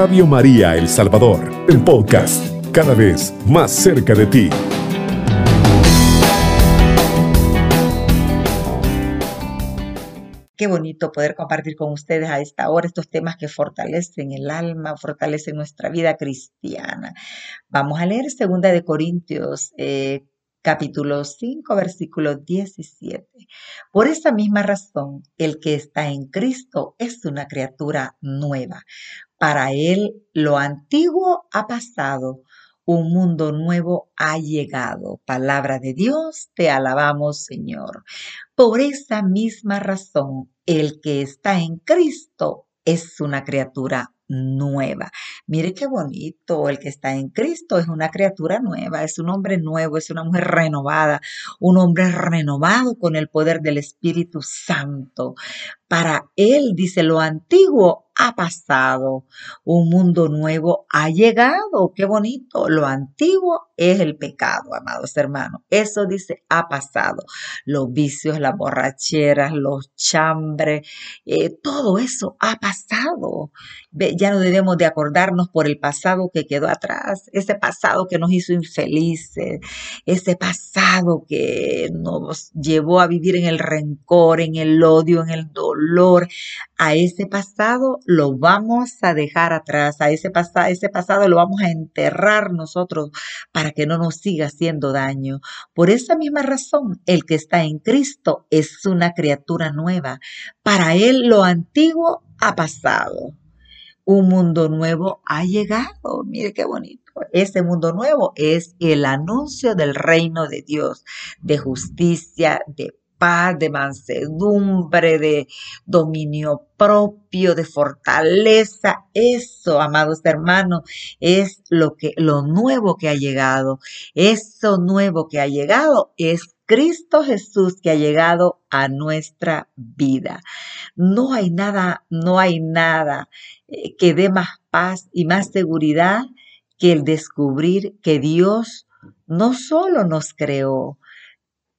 Radio María El Salvador, el podcast, cada vez más cerca de ti. Qué bonito poder compartir con ustedes a esta hora estos temas que fortalecen el alma, fortalecen nuestra vida cristiana. Vamos a leer segunda de Corintios eh, capítulo 5, versículo 17. Por esa misma razón, el que está en Cristo es una criatura nueva. Para él lo antiguo ha pasado, un mundo nuevo ha llegado. Palabra de Dios, te alabamos Señor. Por esa misma razón, el que está en Cristo es una criatura nueva. Mire qué bonito, el que está en Cristo es una criatura nueva, es un hombre nuevo, es una mujer renovada, un hombre renovado con el poder del Espíritu Santo. Para él, dice, lo antiguo ha pasado, un mundo nuevo ha llegado. Qué bonito. Lo antiguo es el pecado, amados hermanos. Eso dice, ha pasado. Los vicios, las borracheras, los chambres, eh, todo eso ha pasado. Ya no debemos de acordarnos por el pasado que quedó atrás, ese pasado que nos hizo infelices, ese pasado que nos llevó a vivir en el rencor, en el odio, en el dolor. A ese pasado lo vamos a dejar atrás, a ese, ese pasado lo vamos a enterrar nosotros para que no nos siga haciendo daño. Por esa misma razón, el que está en Cristo es una criatura nueva. Para él lo antiguo ha pasado. Un mundo nuevo ha llegado. Mire qué bonito. Ese mundo nuevo es el anuncio del reino de Dios, de justicia, de paz, de mansedumbre, de dominio propio, de fortaleza. Eso, amados hermanos, es lo que lo nuevo que ha llegado. Eso nuevo que ha llegado es Cristo Jesús que ha llegado a nuestra vida. No hay nada, no hay nada eh, que dé más paz y más seguridad que el descubrir que Dios no solo nos creó,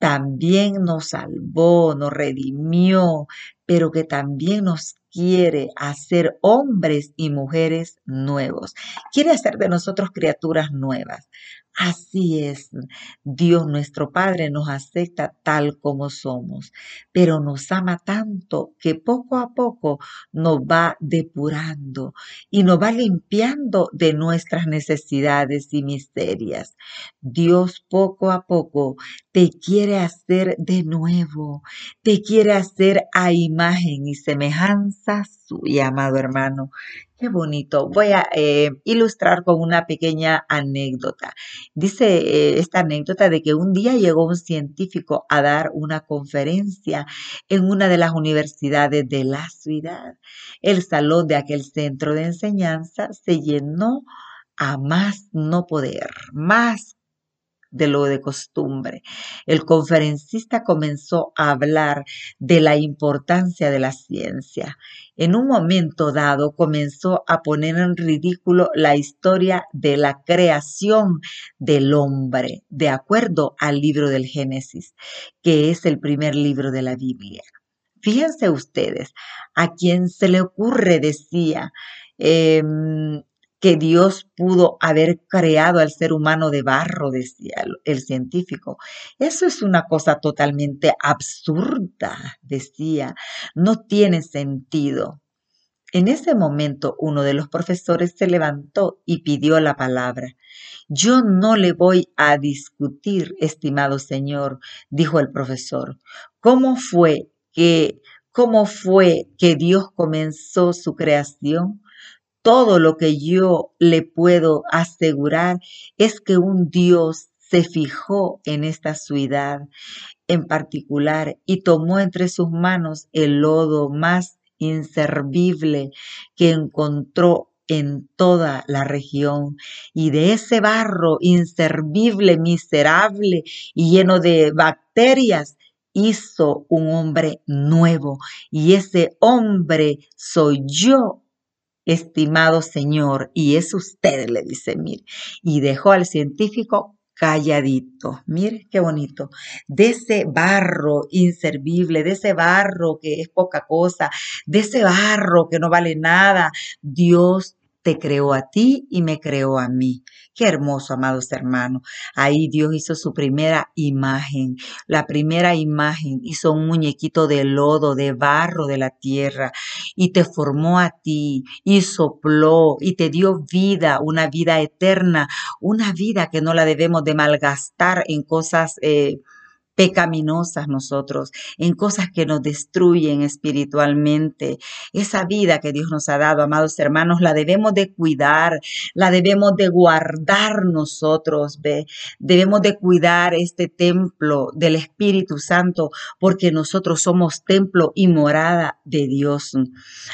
también nos salvó, nos redimió, pero que también nos quiere hacer hombres y mujeres nuevos. Quiere hacer de nosotros criaturas nuevas. Así es, Dios nuestro Padre nos acepta tal como somos, pero nos ama tanto que poco a poco nos va depurando y nos va limpiando de nuestras necesidades y miserias. Dios poco a poco te quiere hacer de nuevo, te quiere hacer a imagen y semejanza suya, amado hermano. Qué bonito. Voy a eh, ilustrar con una pequeña anécdota. Dice eh, esta anécdota de que un día llegó un científico a dar una conferencia en una de las universidades de la ciudad. El salón de aquel centro de enseñanza se llenó a más no poder, más de lo de costumbre. El conferencista comenzó a hablar de la importancia de la ciencia. En un momento dado comenzó a poner en ridículo la historia de la creación del hombre, de acuerdo al libro del Génesis, que es el primer libro de la Biblia. Fíjense ustedes, a quien se le ocurre, decía, em, que Dios pudo haber creado al ser humano de barro, decía el, científico. Eso es una cosa totalmente absurda, decía. No tiene sentido. En ese momento uno de los profesores se levantó y pidió la palabra. Yo no le voy a discutir, estimado señor, dijo el profesor. ¿Cómo fue que cómo fue que Dios comenzó su creación? Todo lo que yo le puedo asegurar es que un Dios se fijó en esta ciudad en particular y tomó entre sus manos el lodo más inservible que encontró en toda la región. Y de ese barro inservible, miserable y lleno de bacterias, hizo un hombre nuevo. Y ese hombre soy yo estimado señor, y es usted, le dice, mire, y dejó al científico calladito. Mire qué bonito. De ese barro inservible, de ese barro que es poca cosa, de ese barro que no vale nada, Dios te creó a ti y me creó a mí. Qué hermoso, amados hermanos. Ahí Dios hizo su primera imagen. La primera imagen hizo un muñequito de lodo, de barro de la tierra y te formó a ti y sopló y te dio vida, una vida eterna, una vida que no la debemos de malgastar en cosas... Eh, pecaminosas nosotros, en cosas que nos destruyen espiritualmente. Esa vida que Dios nos ha dado, amados hermanos, la debemos de cuidar, la debemos de guardar nosotros, ¿ve? Debemos de cuidar este templo del Espíritu Santo porque nosotros somos templo y morada de Dios.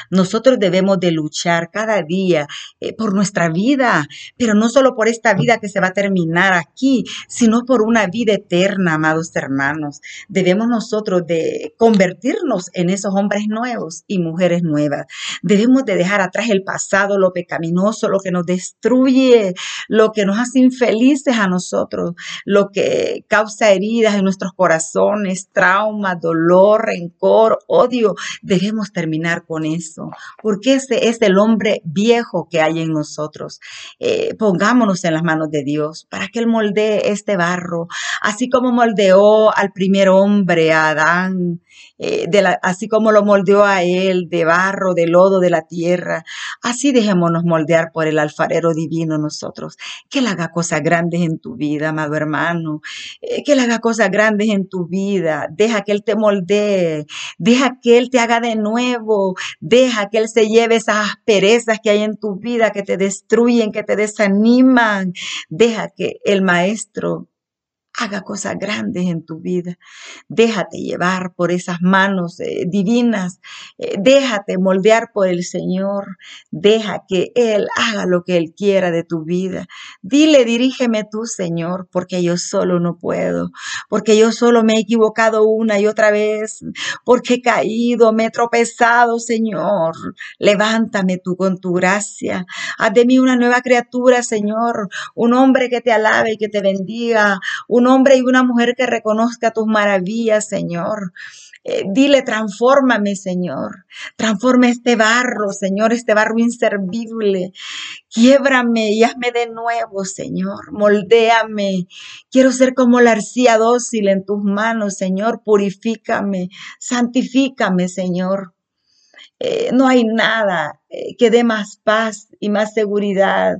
Nosotros debemos de luchar cada día eh, por nuestra vida, pero no solo por esta vida que se va a terminar aquí, sino por una vida eterna, amados hermanos hermanos. Debemos nosotros de convertirnos en esos hombres nuevos y mujeres nuevas. Debemos de dejar atrás el pasado, lo pecaminoso, lo que nos destruye, lo que nos hace infelices a nosotros, lo que causa heridas en nuestros corazones, trauma, dolor, rencor, odio. Debemos terminar con eso, porque ese es el hombre viejo que hay en nosotros. Eh, pongámonos en las manos de Dios para que Él moldee este barro, así como moldeó al primer hombre, a Adán, eh, así como lo moldeó a él de barro, de lodo, de la tierra. Así dejémonos moldear por el alfarero divino nosotros. Que Él haga cosas grandes en tu vida, amado hermano. Eh, que Él haga cosas grandes en tu vida. Deja que Él te moldee. Deja que Él te haga de nuevo. Deja que Él se lleve esas asperezas que hay en tu vida, que te destruyen, que te desaniman. Deja que el Maestro haga cosas grandes en tu vida. Déjate llevar por esas manos eh, divinas. Eh, déjate moldear por el Señor. Deja que Él haga lo que Él quiera de tu vida. Dile, dirígeme tú, Señor, porque yo solo no puedo, porque yo solo me he equivocado una y otra vez, porque he caído, me he tropezado, Señor. Levántame tú con tu gracia. Haz de mí una nueva criatura, Señor. Un hombre que te alabe y que te bendiga. Hombre y una mujer que reconozca tus maravillas, Señor. Eh, dile, transfórmame, Señor. Transforma este barro, Señor, este barro inservible. Quiebrame y hazme de nuevo, Señor. Moldéame. Quiero ser como la arcilla dócil en tus manos, Señor. Purifícame. Santifícame, Señor. Eh, no hay nada eh, que dé más paz y más seguridad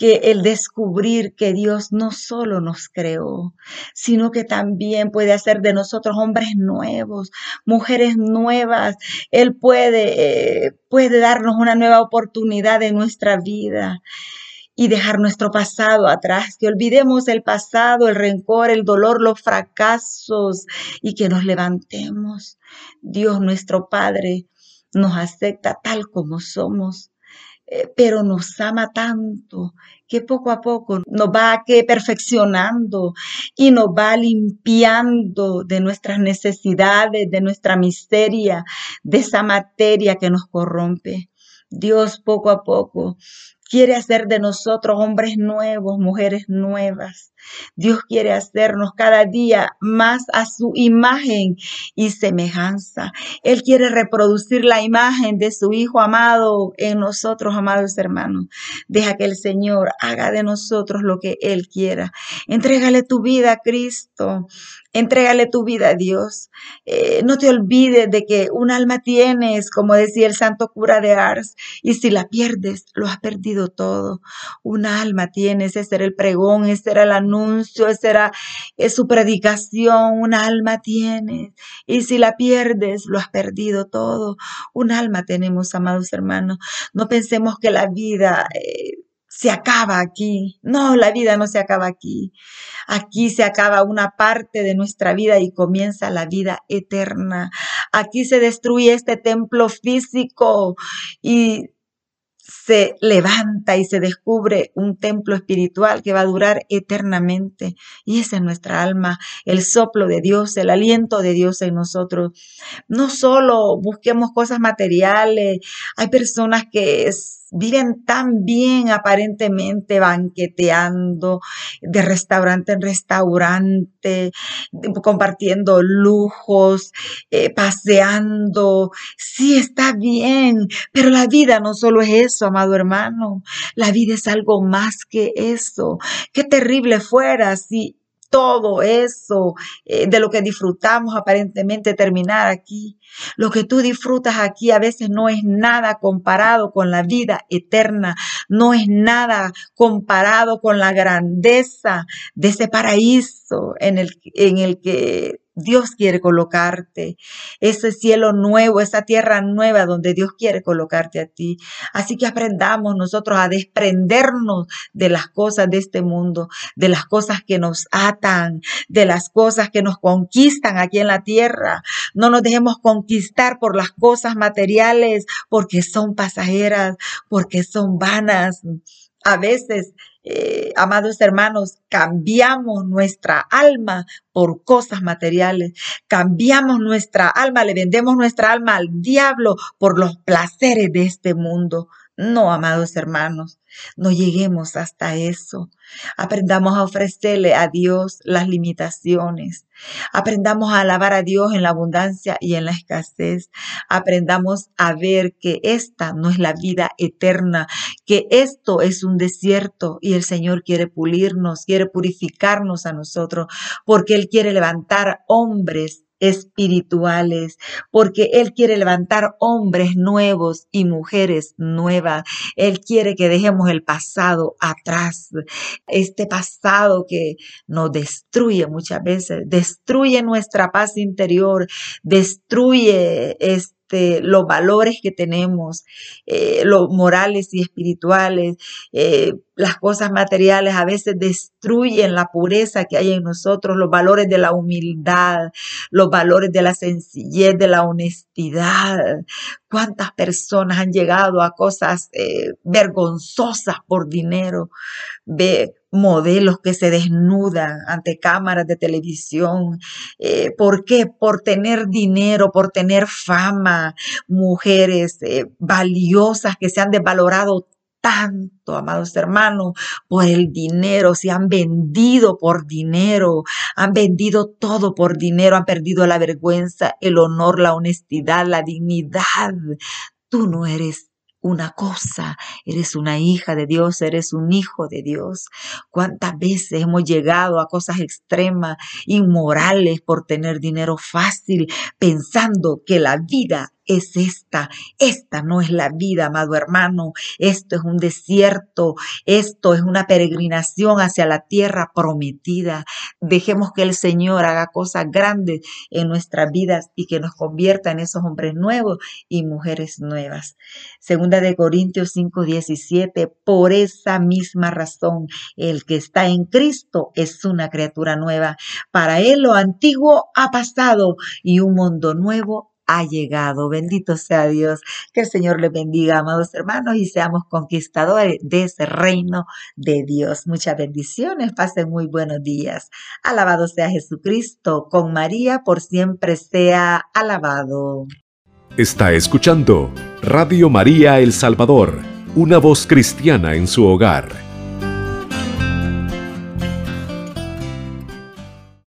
que el descubrir que Dios no solo nos creó, sino que también puede hacer de nosotros hombres nuevos, mujeres nuevas. Él puede, eh, puede darnos una nueva oportunidad en nuestra vida y dejar nuestro pasado atrás, que olvidemos el pasado, el rencor, el dolor, los fracasos y que nos levantemos. Dios nuestro Padre nos acepta tal como somos pero nos ama tanto que poco a poco nos va que perfeccionando y nos va limpiando de nuestras necesidades, de nuestra miseria, de esa materia que nos corrompe. Dios poco a poco quiere hacer de nosotros hombres nuevos, mujeres nuevas. Dios quiere hacernos cada día más a su imagen y semejanza. Él quiere reproducir la imagen de su Hijo amado en nosotros, amados hermanos. Deja que el Señor haga de nosotros lo que Él quiera. Entrégale tu vida a Cristo. Entrégale tu vida a Dios. Eh, no te olvides de que un alma tienes, como decía el santo cura de Ars, y si la pierdes, lo has perdido todo. Un alma tienes, ese era el pregón, ese era el anuncio, esa era su predicación. Un alma tienes, y si la pierdes, lo has perdido todo. Un alma tenemos, amados hermanos. No pensemos que la vida... Eh, se acaba aquí. No, la vida no se acaba aquí. Aquí se acaba una parte de nuestra vida y comienza la vida eterna. Aquí se destruye este templo físico y se levanta y se descubre un templo espiritual que va a durar eternamente. Y esa es nuestra alma, el soplo de Dios, el aliento de Dios en nosotros. No solo busquemos cosas materiales, hay personas que viven tan bien aparentemente banqueteando de restaurante en restaurante, compartiendo lujos, eh, paseando. Sí, está bien, pero la vida no solo es eso, amado hermano. La vida es algo más que eso. Qué terrible fuera si todo eso eh, de lo que disfrutamos aparentemente terminar aquí. Lo que tú disfrutas aquí a veces no es nada comparado con la vida eterna, no es nada comparado con la grandeza de ese paraíso en el, en el que Dios quiere colocarte, ese cielo nuevo, esa tierra nueva donde Dios quiere colocarte a ti. Así que aprendamos nosotros a desprendernos de las cosas de este mundo, de las cosas que nos atan, de las cosas que nos conquistan aquí en la tierra. No nos dejemos conquistar por las cosas materiales porque son pasajeras, porque son vanas. A veces eh, amados hermanos, cambiamos nuestra alma por cosas materiales, cambiamos nuestra alma, le vendemos nuestra alma al diablo por los placeres de este mundo. No, amados hermanos, no lleguemos hasta eso. Aprendamos a ofrecerle a Dios las limitaciones. Aprendamos a alabar a Dios en la abundancia y en la escasez. Aprendamos a ver que esta no es la vida eterna, que esto es un desierto y el Señor quiere pulirnos, quiere purificarnos a nosotros, porque Él quiere levantar hombres espirituales, porque Él quiere levantar hombres nuevos y mujeres nuevas. Él quiere que dejemos el pasado atrás, este pasado que nos destruye muchas veces, destruye nuestra paz interior, destruye este este, los valores que tenemos, eh, los morales y espirituales, eh, las cosas materiales a veces destruyen la pureza que hay en nosotros, los valores de la humildad, los valores de la sencillez, de la honestidad. ¿Cuántas personas han llegado a cosas eh, vergonzosas por dinero? Modelos que se desnudan ante cámaras de televisión. Eh, ¿Por qué? Por tener dinero, por tener fama, mujeres eh, valiosas que se han desvalorado tanto, amados hermanos, por el dinero, se han vendido por dinero, han vendido todo por dinero, han perdido la vergüenza, el honor, la honestidad, la dignidad. Tú no eres una cosa, eres una hija de Dios, eres un hijo de Dios. ¿Cuántas veces hemos llegado a cosas extremas, inmorales por tener dinero fácil, pensando que la vida es esta. Esta no es la vida, amado hermano. Esto es un desierto. Esto es una peregrinación hacia la tierra prometida. Dejemos que el Señor haga cosas grandes en nuestras vidas y que nos convierta en esos hombres nuevos y mujeres nuevas. Segunda de Corintios 5, 17. Por esa misma razón, el que está en Cristo es una criatura nueva. Para él lo antiguo ha pasado y un mundo nuevo ha llegado. Bendito sea Dios. Que el Señor le bendiga, amados hermanos, y seamos conquistadores de ese reino de Dios. Muchas bendiciones. Pasen muy buenos días. Alabado sea Jesucristo. Con María por siempre sea alabado. Está escuchando Radio María El Salvador, una voz cristiana en su hogar.